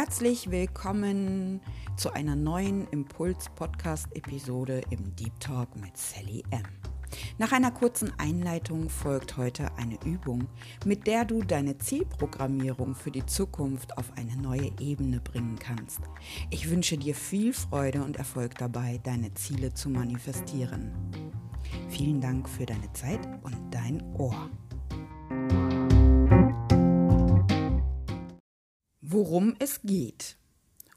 Herzlich willkommen zu einer neuen Impuls-Podcast-Episode im Deep Talk mit Sally M. Nach einer kurzen Einleitung folgt heute eine Übung, mit der du deine Zielprogrammierung für die Zukunft auf eine neue Ebene bringen kannst. Ich wünsche dir viel Freude und Erfolg dabei, deine Ziele zu manifestieren. Vielen Dank für deine Zeit und dein Ohr. Worum es geht.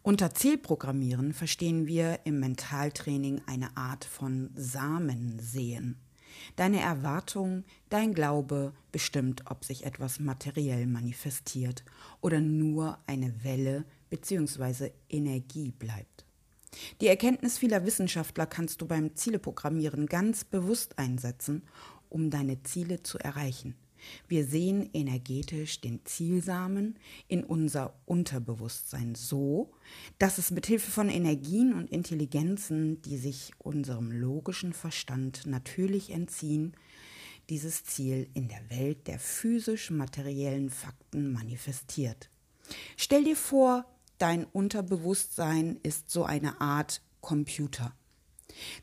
Unter Zielprogrammieren verstehen wir im Mentaltraining eine Art von Samen sehen. Deine Erwartung, dein Glaube bestimmt, ob sich etwas materiell manifestiert oder nur eine Welle bzw. Energie bleibt. Die Erkenntnis vieler Wissenschaftler kannst du beim Zieleprogrammieren ganz bewusst einsetzen, um deine Ziele zu erreichen. Wir sehen energetisch den Zielsamen in unser Unterbewusstsein so, dass es mit Hilfe von Energien und Intelligenzen, die sich unserem logischen Verstand natürlich entziehen, dieses Ziel in der Welt der physisch-materiellen Fakten manifestiert. Stell dir vor, dein Unterbewusstsein ist so eine Art Computer.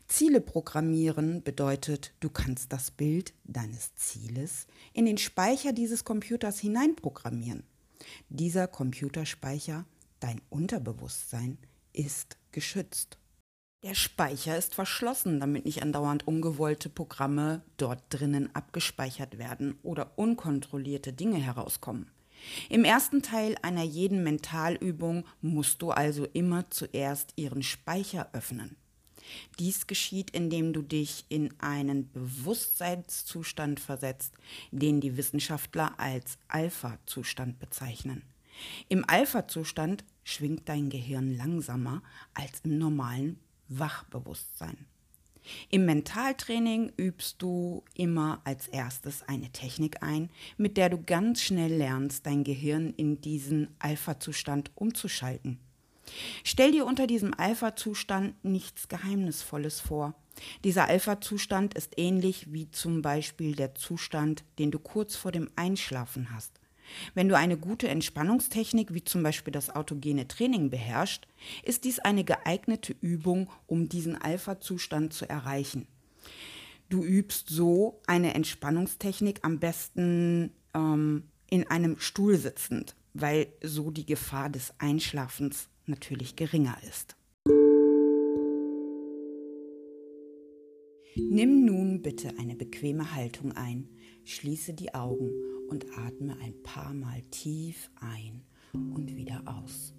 Ziele programmieren bedeutet, du kannst das Bild deines Zieles in den Speicher dieses Computers hineinprogrammieren. Dieser Computerspeicher, dein Unterbewusstsein, ist geschützt. Der Speicher ist verschlossen, damit nicht andauernd ungewollte Programme dort drinnen abgespeichert werden oder unkontrollierte Dinge herauskommen. Im ersten Teil einer jeden Mentalübung musst du also immer zuerst ihren Speicher öffnen. Dies geschieht, indem du dich in einen Bewusstseinszustand versetzt, den die Wissenschaftler als Alpha-Zustand bezeichnen. Im Alpha-Zustand schwingt dein Gehirn langsamer als im normalen Wachbewusstsein. Im Mentaltraining übst du immer als erstes eine Technik ein, mit der du ganz schnell lernst, dein Gehirn in diesen Alpha-Zustand umzuschalten. Stell dir unter diesem Alpha-Zustand nichts Geheimnisvolles vor. Dieser Alpha-Zustand ist ähnlich wie zum Beispiel der Zustand, den du kurz vor dem Einschlafen hast. Wenn du eine gute Entspannungstechnik wie zum Beispiel das autogene Training beherrschst, ist dies eine geeignete Übung, um diesen Alpha-Zustand zu erreichen. Du übst so eine Entspannungstechnik am besten ähm, in einem Stuhl sitzend, weil so die Gefahr des Einschlafens natürlich geringer ist. Nimm nun bitte eine bequeme Haltung ein, schließe die Augen und atme ein paar Mal tief ein und wieder aus.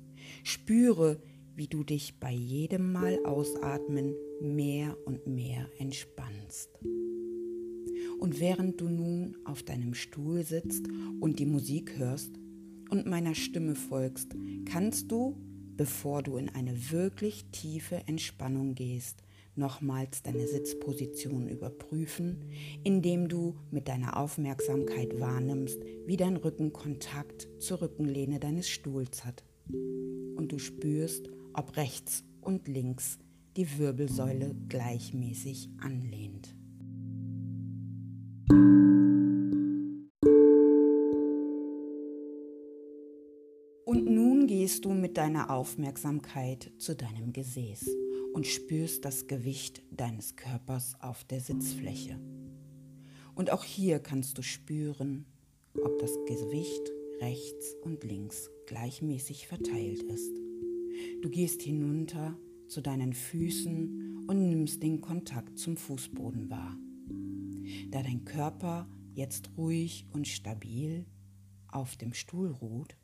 Spüre, wie du dich bei jedem Mal ausatmen mehr und mehr entspannst. Und während du nun auf deinem Stuhl sitzt und die Musik hörst und meiner Stimme folgst, kannst du bevor du in eine wirklich tiefe Entspannung gehst, nochmals deine Sitzposition überprüfen, indem du mit deiner Aufmerksamkeit wahrnimmst, wie dein Rücken Kontakt zur Rückenlehne deines Stuhls hat. Und du spürst, ob rechts und links die Wirbelsäule gleichmäßig anlehnt. Gehst du mit deiner Aufmerksamkeit zu deinem Gesäß und spürst das Gewicht deines Körpers auf der Sitzfläche. Und auch hier kannst du spüren, ob das Gewicht rechts und links gleichmäßig verteilt ist. Du gehst hinunter zu deinen Füßen und nimmst den Kontakt zum Fußboden wahr. Da dein Körper jetzt ruhig und stabil auf dem Stuhl ruht,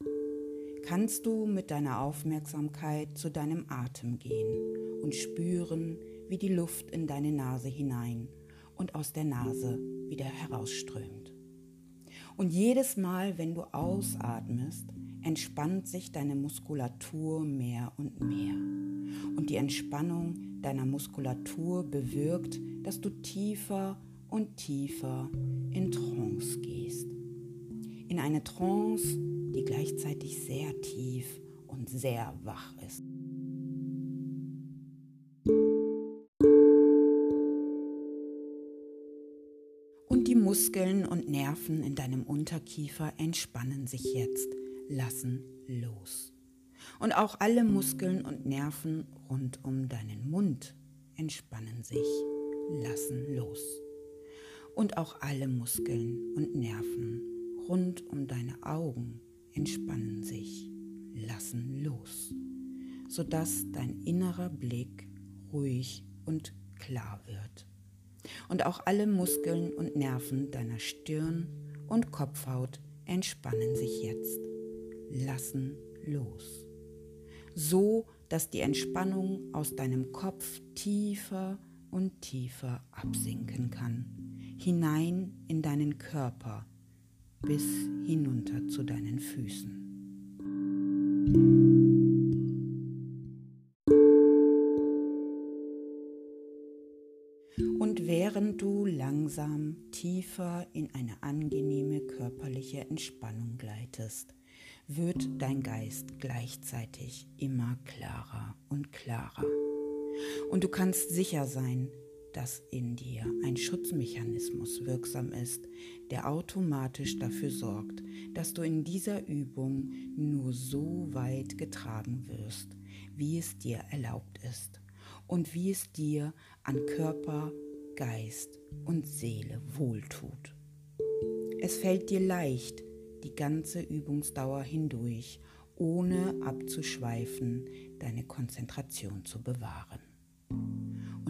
kannst du mit deiner Aufmerksamkeit zu deinem Atem gehen und spüren, wie die Luft in deine Nase hinein und aus der Nase wieder herausströmt. Und jedes Mal, wenn du ausatmest, entspannt sich deine Muskulatur mehr und mehr. Und die Entspannung deiner Muskulatur bewirkt, dass du tiefer und tiefer in Trance gehst. In eine Trance, die gleichzeitig sehr tief und sehr wach ist. Und die Muskeln und Nerven in deinem Unterkiefer entspannen sich jetzt, lassen los. Und auch alle Muskeln und Nerven rund um deinen Mund entspannen sich, lassen los. Und auch alle Muskeln und Nerven rund um deine Augen entspannen sich, lassen los, sodass dein innerer Blick ruhig und klar wird. Und auch alle Muskeln und Nerven deiner Stirn und Kopfhaut entspannen sich jetzt, lassen los. So, dass die Entspannung aus deinem Kopf tiefer und tiefer absinken kann, hinein in deinen Körper bis hinunter zu deinen Füßen. Und während du langsam tiefer in eine angenehme körperliche Entspannung gleitest, wird dein Geist gleichzeitig immer klarer und klarer. Und du kannst sicher sein, dass in dir ein Schutzmechanismus wirksam ist, der automatisch dafür sorgt, dass du in dieser Übung nur so weit getragen wirst, wie es dir erlaubt ist und wie es dir an Körper, Geist und Seele wohltut. Es fällt dir leicht, die ganze Übungsdauer hindurch, ohne abzuschweifen, deine Konzentration zu bewahren.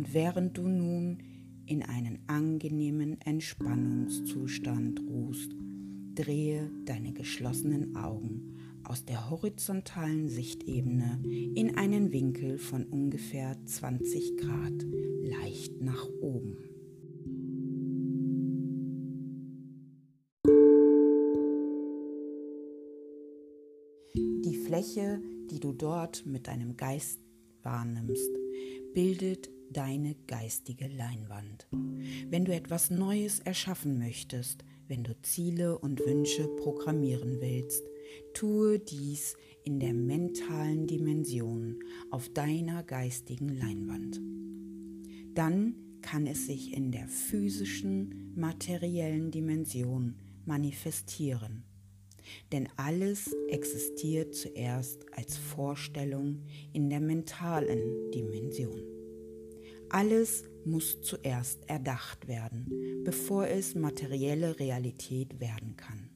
Und während du nun in einen angenehmen Entspannungszustand ruhst, drehe deine geschlossenen Augen aus der horizontalen Sichtebene in einen Winkel von ungefähr 20 Grad leicht nach oben. Die Fläche, die du dort mit deinem Geist wahrnimmst, bildet deine geistige Leinwand. Wenn du etwas Neues erschaffen möchtest, wenn du Ziele und Wünsche programmieren willst, tue dies in der mentalen Dimension auf deiner geistigen Leinwand. Dann kann es sich in der physischen, materiellen Dimension manifestieren. Denn alles existiert zuerst als Vorstellung in der mentalen Dimension. Alles muss zuerst erdacht werden, bevor es materielle Realität werden kann.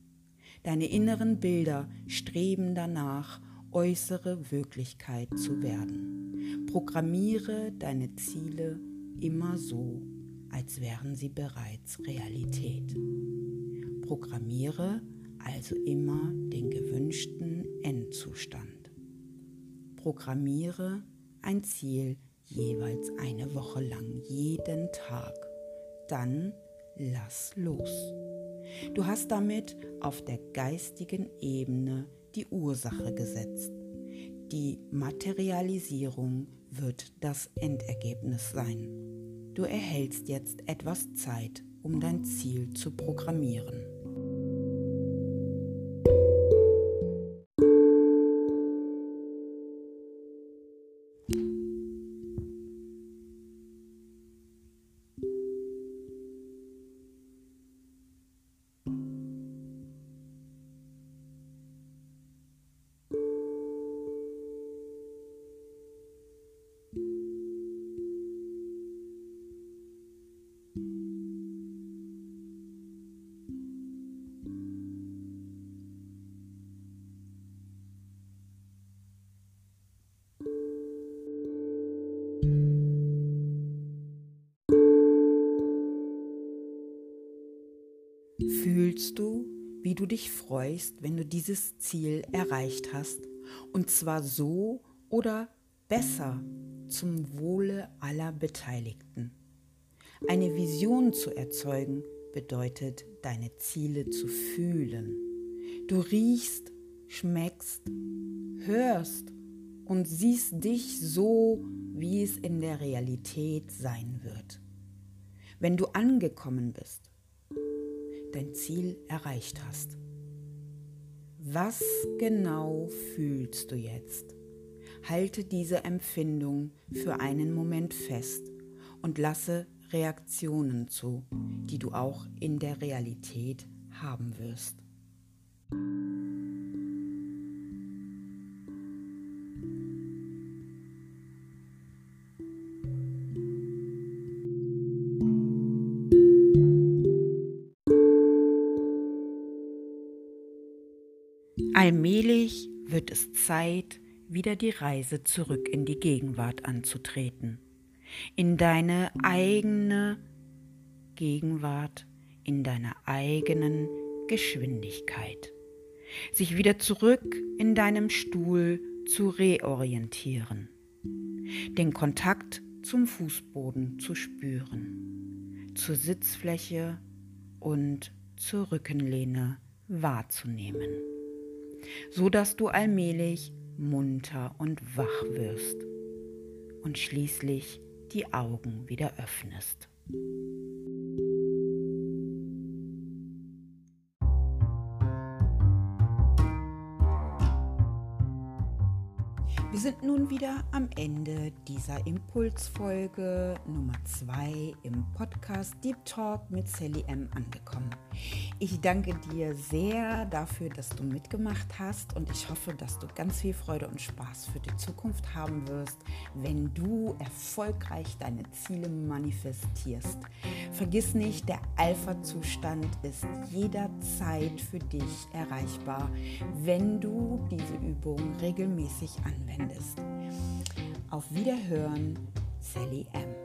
Deine inneren Bilder streben danach, äußere Wirklichkeit zu werden. Programmiere deine Ziele immer so, als wären sie bereits Realität. Programmiere also immer den gewünschten Endzustand. Programmiere ein Ziel jeweils eine Woche lang, jeden Tag. Dann lass los. Du hast damit auf der geistigen Ebene die Ursache gesetzt. Die Materialisierung wird das Endergebnis sein. Du erhältst jetzt etwas Zeit, um dein Ziel zu programmieren. Fühlst du, wie du dich freust, wenn du dieses Ziel erreicht hast? Und zwar so oder besser zum Wohle aller Beteiligten. Eine Vision zu erzeugen bedeutet, deine Ziele zu fühlen. Du riechst, schmeckst, hörst und siehst dich so, wie es in der Realität sein wird. Wenn du angekommen bist, dein Ziel erreicht hast. Was genau fühlst du jetzt? Halte diese Empfindung für einen Moment fest und lasse Reaktionen zu, die du auch in der Realität haben wirst. Allmählich wird es Zeit, wieder die Reise zurück in die Gegenwart anzutreten, in deine eigene Gegenwart, in deiner eigenen Geschwindigkeit, sich wieder zurück in deinem Stuhl zu reorientieren, den Kontakt zum Fußboden zu spüren, zur Sitzfläche und zur Rückenlehne wahrzunehmen, so dass du allmählich munter und wach wirst und schließlich die Augen wieder öffnest. Wir sind nun wieder am Ende dieser Impulsfolge Nummer 2 im Podcast Deep Talk mit Sally M angekommen. Ich danke dir sehr dafür, dass du mitgemacht hast und ich hoffe, dass du ganz viel Freude und Spaß für die Zukunft haben wirst, wenn du erfolgreich deine Ziele manifestierst. Vergiss nicht, der Alpha-Zustand ist jederzeit für dich erreichbar, wenn du diese Übung regelmäßig anwendest. Auf Wiederhören, Sally M.